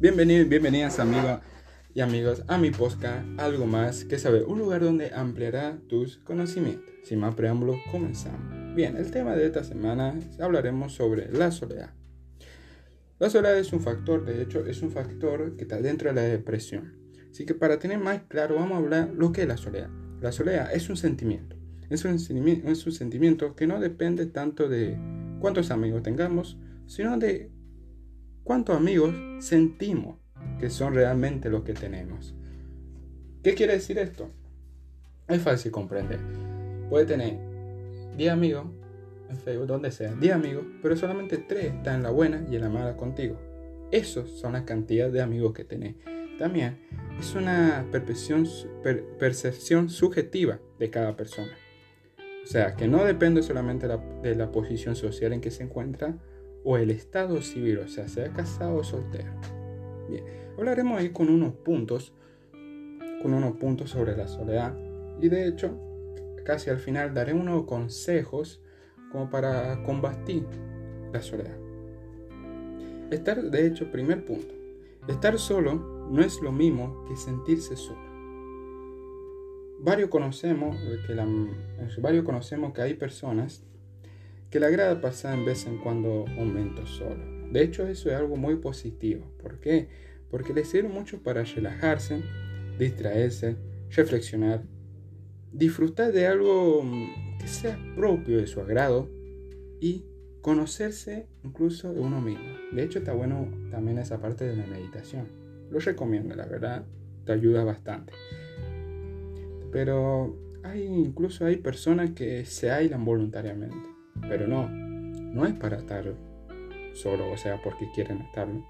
Bienvenidos bienvenidas amigos y amigos a mi podcast Algo Más que Saber, un lugar donde ampliará tus conocimientos. Sin más preámbulos, comenzamos. Bien, el tema de esta semana hablaremos sobre la soledad. La soledad es un factor, de hecho es un factor que está dentro de la depresión. Así que para tener más claro vamos a hablar lo que es la soledad. La soledad es un sentimiento. Es un, es un sentimiento que no depende tanto de cuántos amigos tengamos, sino de cuántos amigos sentimos que son realmente los que tenemos. ¿Qué quiere decir esto? Es fácil comprender. Puede tener 10 amigos en Facebook, donde sea, 10 amigos, pero solamente 3 están en la buena y en la mala contigo. Esos son las cantidades de amigos que tenés. También es una percepción, percepción subjetiva de cada persona. O sea, que no depende solamente de la posición social en que se encuentra, o el estado civil, o sea, sea casado o soltero. Bien, hablaremos ahí con unos puntos, con unos puntos sobre la soledad y de hecho, casi al final daré unos consejos como para combatir la soledad. Estar, de hecho, primer punto, estar solo no es lo mismo que sentirse solo. Varios conocemos que, la, varios conocemos que hay personas que le agrada pasar en vez en cuando momentos solo. De hecho, eso es algo muy positivo. ¿Por qué? Porque le sirve mucho para relajarse, distraerse, reflexionar, disfrutar de algo mm, que sea propio de su agrado y conocerse incluso de uno mismo. De hecho, está bueno también esa parte de la meditación. Lo recomiendo, la verdad, te ayuda bastante. Pero hay incluso hay personas que se aislan voluntariamente. Pero no, no es para estar solo, o sea, porque quieren estarlo,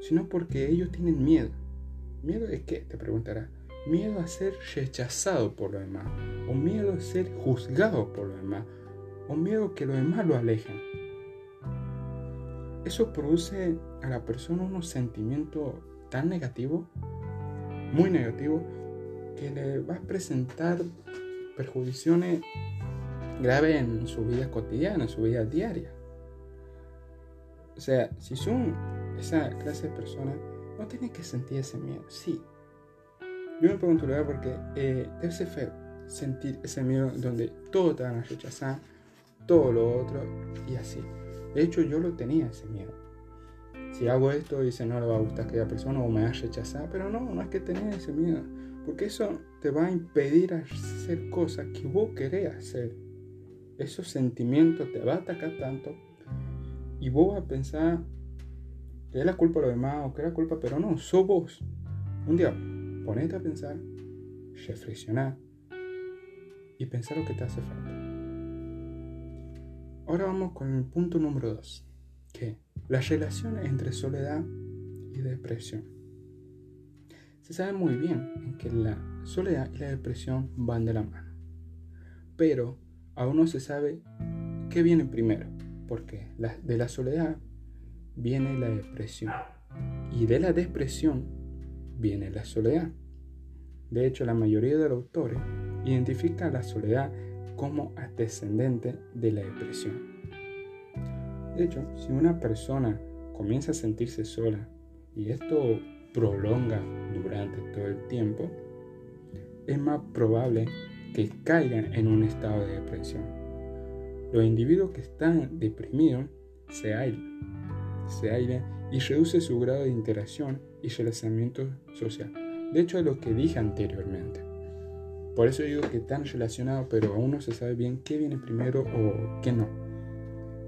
sino porque ellos tienen miedo. ¿Miedo de qué? Te preguntará. Miedo a ser rechazado por los demás, o miedo a ser juzgado por los demás, o miedo que los demás lo alejen. Eso produce a la persona unos sentimientos tan negativos, muy negativos, que le va a presentar perjudiciones grave en su vida cotidiana, en su vida diaria. O sea, si son esa clase de personas, no tienen que sentir ese miedo. Sí. Yo me pregunto lugar porque eh, debe ser feo sentir ese miedo donde todo te van a rechazar, todo lo otro y así. De hecho, yo lo tenía ese miedo. Si hago esto, dice no le va a gustar a aquella persona o me va a rechazar, pero no, no es que tenía ese miedo. Porque eso te va a impedir hacer cosas que vos querés hacer esos sentimientos te va a atacar tanto y vos vas a pensar que es la culpa de los demás o que es la culpa, pero no, sos vos. Un día ponete a pensar, reflexionar y pensar lo que te hace falta. Ahora vamos con el punto número 2, que la relación entre soledad y depresión. Se sabe muy bien que la soledad y la depresión van de la mano, pero aún no se sabe qué viene primero, porque de la soledad viene la depresión y de la depresión viene la soledad. De hecho, la mayoría de los autores identifica la soledad como antecedente de la depresión. De hecho, si una persona comienza a sentirse sola y esto prolonga durante todo el tiempo, es más probable que caigan en un estado de depresión. Los individuos que están deprimidos se aislan, se y reduce su grado de interacción y relacionamiento social. De hecho, es lo que dije anteriormente. Por eso digo que están relacionados, pero aún no se sabe bien qué viene primero o qué no.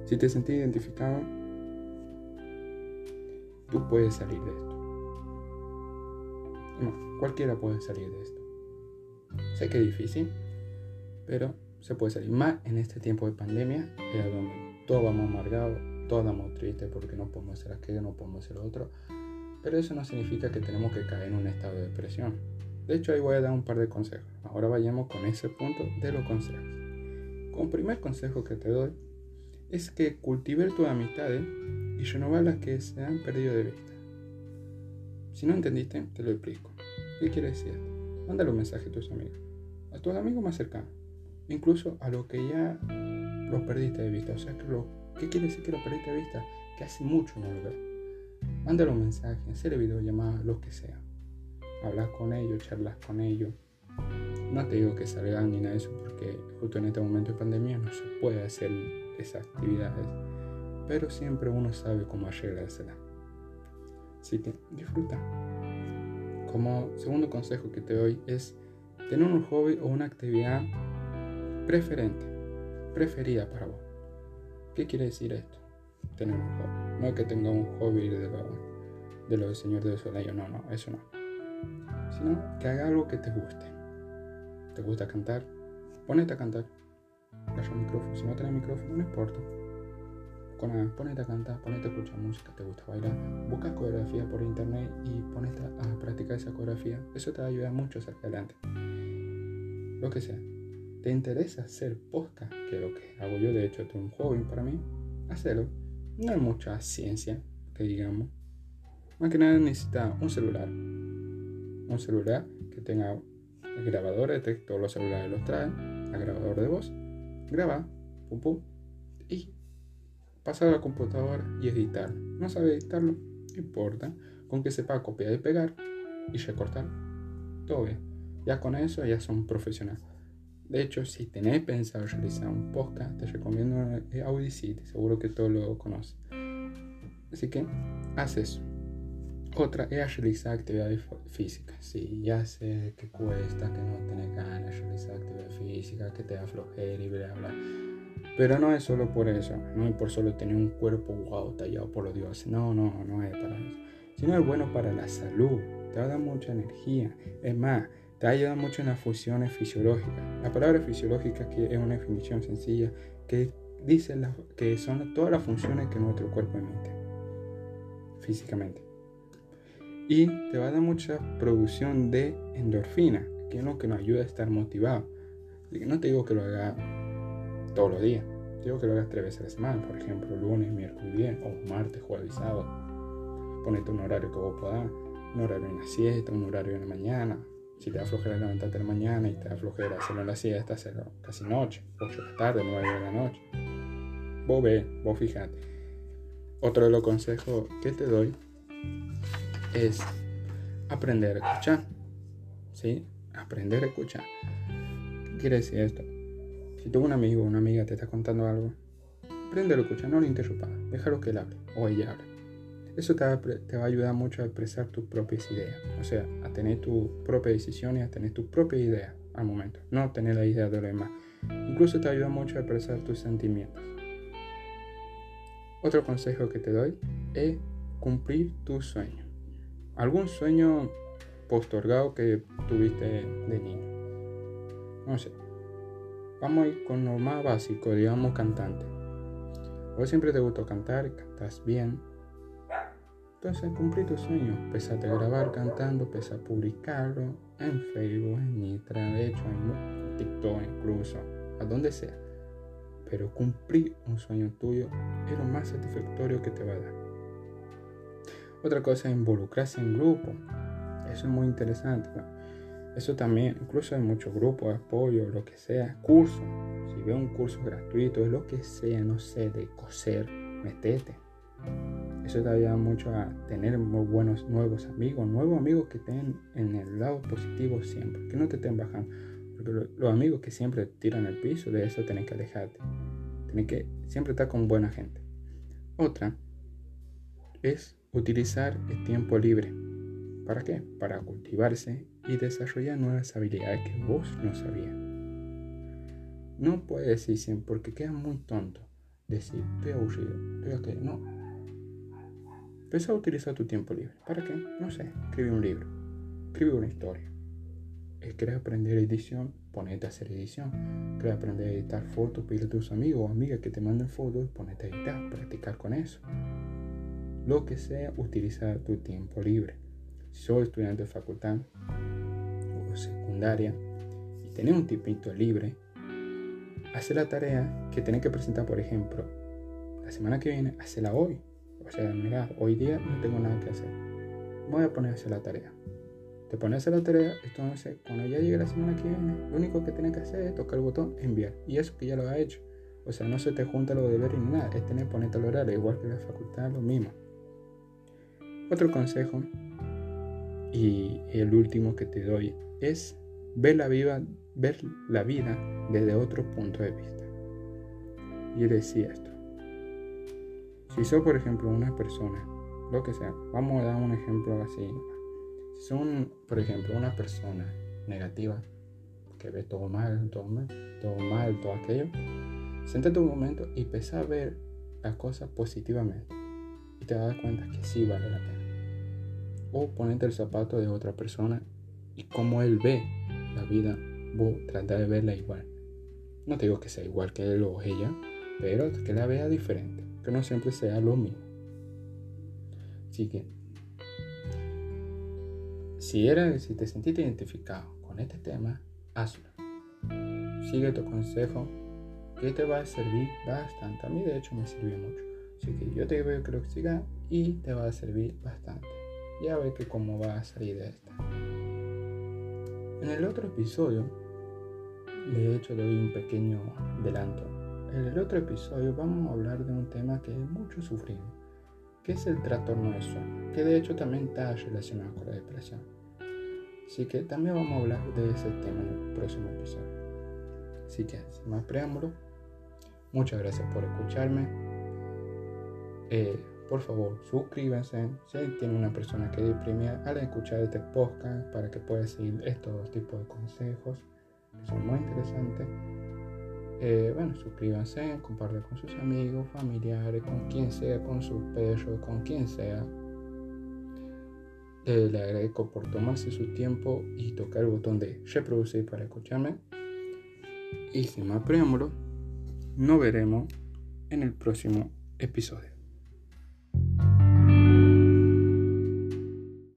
Si te sentís identificado, tú puedes salir de esto. No, cualquiera puede salir de esto. Sé que es difícil, pero se puede salir más en este tiempo de pandemia, es donde todos vamos amargados, todos vamos tristes porque no podemos hacer aquello, no podemos hacer otro. Pero eso no significa que tenemos que caer en un estado de depresión. De hecho, ahí voy a dar un par de consejos. Ahora vayamos con ese punto de los consejos. Como primer consejo que te doy es que cultivar tus amistades y renovar las que se han perdido de vista. Si no entendiste, te lo explico. ¿Qué quiere decir? Mándale un mensaje a tus amigos, a tus amigos más cercanos, incluso a los que ya los perdiste de vista. O sea, que lo, ¿qué quiere decir que los perdiste de vista? Que hace mucho no lo ves. mándale un mensaje, hacerle videollamada, lo que sea. Hablas con ellos, charlas con ellos. No te digo que salgan ni nada de eso porque justo en este momento de pandemia no se puede hacer esas actividades. Pero siempre uno sabe cómo arreglársela. Así que disfruta. Como segundo consejo que te doy es tener un hobby o una actividad preferente, preferida para vos. ¿Qué quiere decir esto? Tener un hobby. No es que tenga un hobby de lo, de lo del Señor de Soleil, no, no, eso no. Sino que haga algo que te guste. ¿Te gusta cantar? Ponete a cantar. Agarra un micrófono. Si no tenés micrófono, no importa. Ponete a cantar, ponete a escuchar música, te gusta bailar. Busca coreografía por internet y ponete a practicar esa coreografía. Eso te va a ayudar mucho hacia adelante. Lo que sea te interesa hacer podcast, que es lo que hago yo, de hecho, es un hobby para mí, hacerlo. No hay mucha ciencia, que digamos. Más que nada necesita un celular. Un celular que tenga el grabador de texto, los celulares los traen, el grabador de voz, graba, pum pum, y pasar a la computadora y editar. No sabe editarlo, no importa, con que sepa copiar y pegar y recortar, todo bien. Ya con eso ya son profesionales. De hecho, si tenés pensado realizar un podcast, te recomiendo Audacity, seguro que todos lo conocen. Así que, haz eso. Otra es realizar actividades físicas. Sí, ya sé que cuesta, que no tenés ganas de realizar actividades físicas, que te da flojera y bla, bla. Pero no es solo por eso, no es por solo tener un cuerpo wow, tallado por los dioses. No, no, no es para eso. Sino es bueno para la salud, te va a dar mucha energía. Es más, te ayuda mucho en las funciones fisiológicas. La palabra fisiológica aquí es una definición sencilla que dice que son todas las funciones que nuestro cuerpo emite físicamente. Y te va a dar mucha producción de endorfina, que es lo que nos ayuda a estar motivado. no te digo que lo hagas todos los días, digo que lo hagas tres veces a la semana, por ejemplo, lunes, miércoles, viernes, o martes, jueves y sábado. Ponete un horario que vos puedas, un horario en la siesta, un horario en la mañana, si te da flojera levantarte la mañana y te da flojera hacerlo en la siesta, hacerlo casi noche, 8 de la tarde, 9 de la noche. Vos ve, vos fijate. Otro de los consejos que te doy es aprender a escuchar. ¿Sí? Aprender a escuchar. ¿Qué quiere decir esto? Si tú un amigo o una amiga te está contando algo, aprende a escuchar, no lo interrumpas, déjalo que él hable o ella hable. Eso te va, a ayudar mucho a expresar tus propias ideas, o sea, a tener tus propias decisiones, a tener tus propias ideas al momento, no tener la idea de los demás. Incluso te ayuda mucho a expresar tus sentimientos. Otro consejo que te doy es cumplir tus sueños. ¿Algún sueño postergado que tuviste de niño? No sé. Vamos a ir con lo más básico, digamos cantante. Vos siempre te gustó cantar, cantas bien, entonces cumplí tu sueño, empezate a grabar cantando, empecé a publicarlo en Facebook, en Instagram, de hecho en TikTok incluso, a donde sea. Pero cumplir un sueño tuyo es lo más satisfactorio que te va a dar. Otra cosa es involucrarse en grupo. Eso es muy interesante. Eso también, incluso hay muchos grupos de apoyo, lo que sea, curso. Si veo un curso gratuito, es lo que sea, no sé, de coser, metete eso te ayuda mucho a tener muy buenos nuevos amigos, nuevos amigos que estén en el lado positivo siempre, que no te estén bajando. Porque los amigos que siempre tiran el piso, de eso tenés que alejarte. Tienes que siempre estar con buena gente. Otra es utilizar el tiempo libre. ¿Para qué? Para cultivarse y desarrollar nuevas habilidades que vos no sabías. No puedes decir porque queda muy tonto decir, estoy aburrido, estoy aquí. No, Empieza a utilizar tu tiempo libre. ¿Para qué? No sé. Escribe un libro. Escribe una historia. ¿Quieres aprender edición? Ponete a hacer edición. ¿Quieres aprender a editar fotos? Pide a tus amigos o amigas que te manden fotos. Ponete a editar. Practicar con eso. Lo que sea, utiliza tu tiempo libre. Sos estudiante de facultad o secundaria y tenés un tipito libre, hace la tarea que tenés que presentar, por ejemplo, la semana que viene, hacela hoy o sea, mira, hoy día no tengo nada que hacer. Voy a poner a hacer la tarea. Te pones a hacer la tarea, entonces cuando ya llegue la semana que viene, lo único que tienes que hacer es tocar el botón enviar. Y eso que ya lo ha hecho. O sea, no se te junta los deberes ni nada. Es tener ponerte al horario, igual que la facultad, lo mismo. Otro consejo y el último que te doy es ver la, vida, ver la vida desde otro punto de vista. Y decía esto. Si sos, por ejemplo, una persona, lo que sea, vamos a dar un ejemplo así. Si son, por ejemplo, una persona negativa, que ve todo mal, todo mal, todo mal, todo aquello, siéntate un momento y empieza a ver las cosas positivamente. Y te dar cuenta que sí vale la pena. O ponerte el zapato de otra persona y cómo él ve la vida, vos trata de verla igual. No te digo que sea igual que él o ella, pero que la vea diferente, que no siempre sea lo mismo. Así que, si, eres, si te sentiste identificado con este tema, hazlo. Sigue tu consejo, que te va a servir bastante. A mí, de hecho, me sirvió mucho. Así que yo te veo que lo siga y te va a servir bastante. Ya ve que cómo va a salir de esta. En el otro episodio, de hecho, doy un pequeño adelanto en el otro episodio vamos a hablar de un tema que muchos sufrimos, que es el trastorno de sueño, que de hecho también está relacionado con la depresión. Así que también vamos a hablar de ese tema en el próximo episodio. Así que, sin más preámbulo, muchas gracias por escucharme. Eh, por favor, suscríbanse si tiene una persona que deprime al escuchar este podcast para que pueda seguir estos tipos de consejos que son muy interesantes. Eh, bueno, suscríbanse, compartan con sus amigos, familiares, con quien sea, con sus perros, con quien sea. Eh, le agradezco por tomarse su tiempo y tocar el botón de reproducir para escucharme. Y sin más preámbulo, nos veremos en el próximo episodio.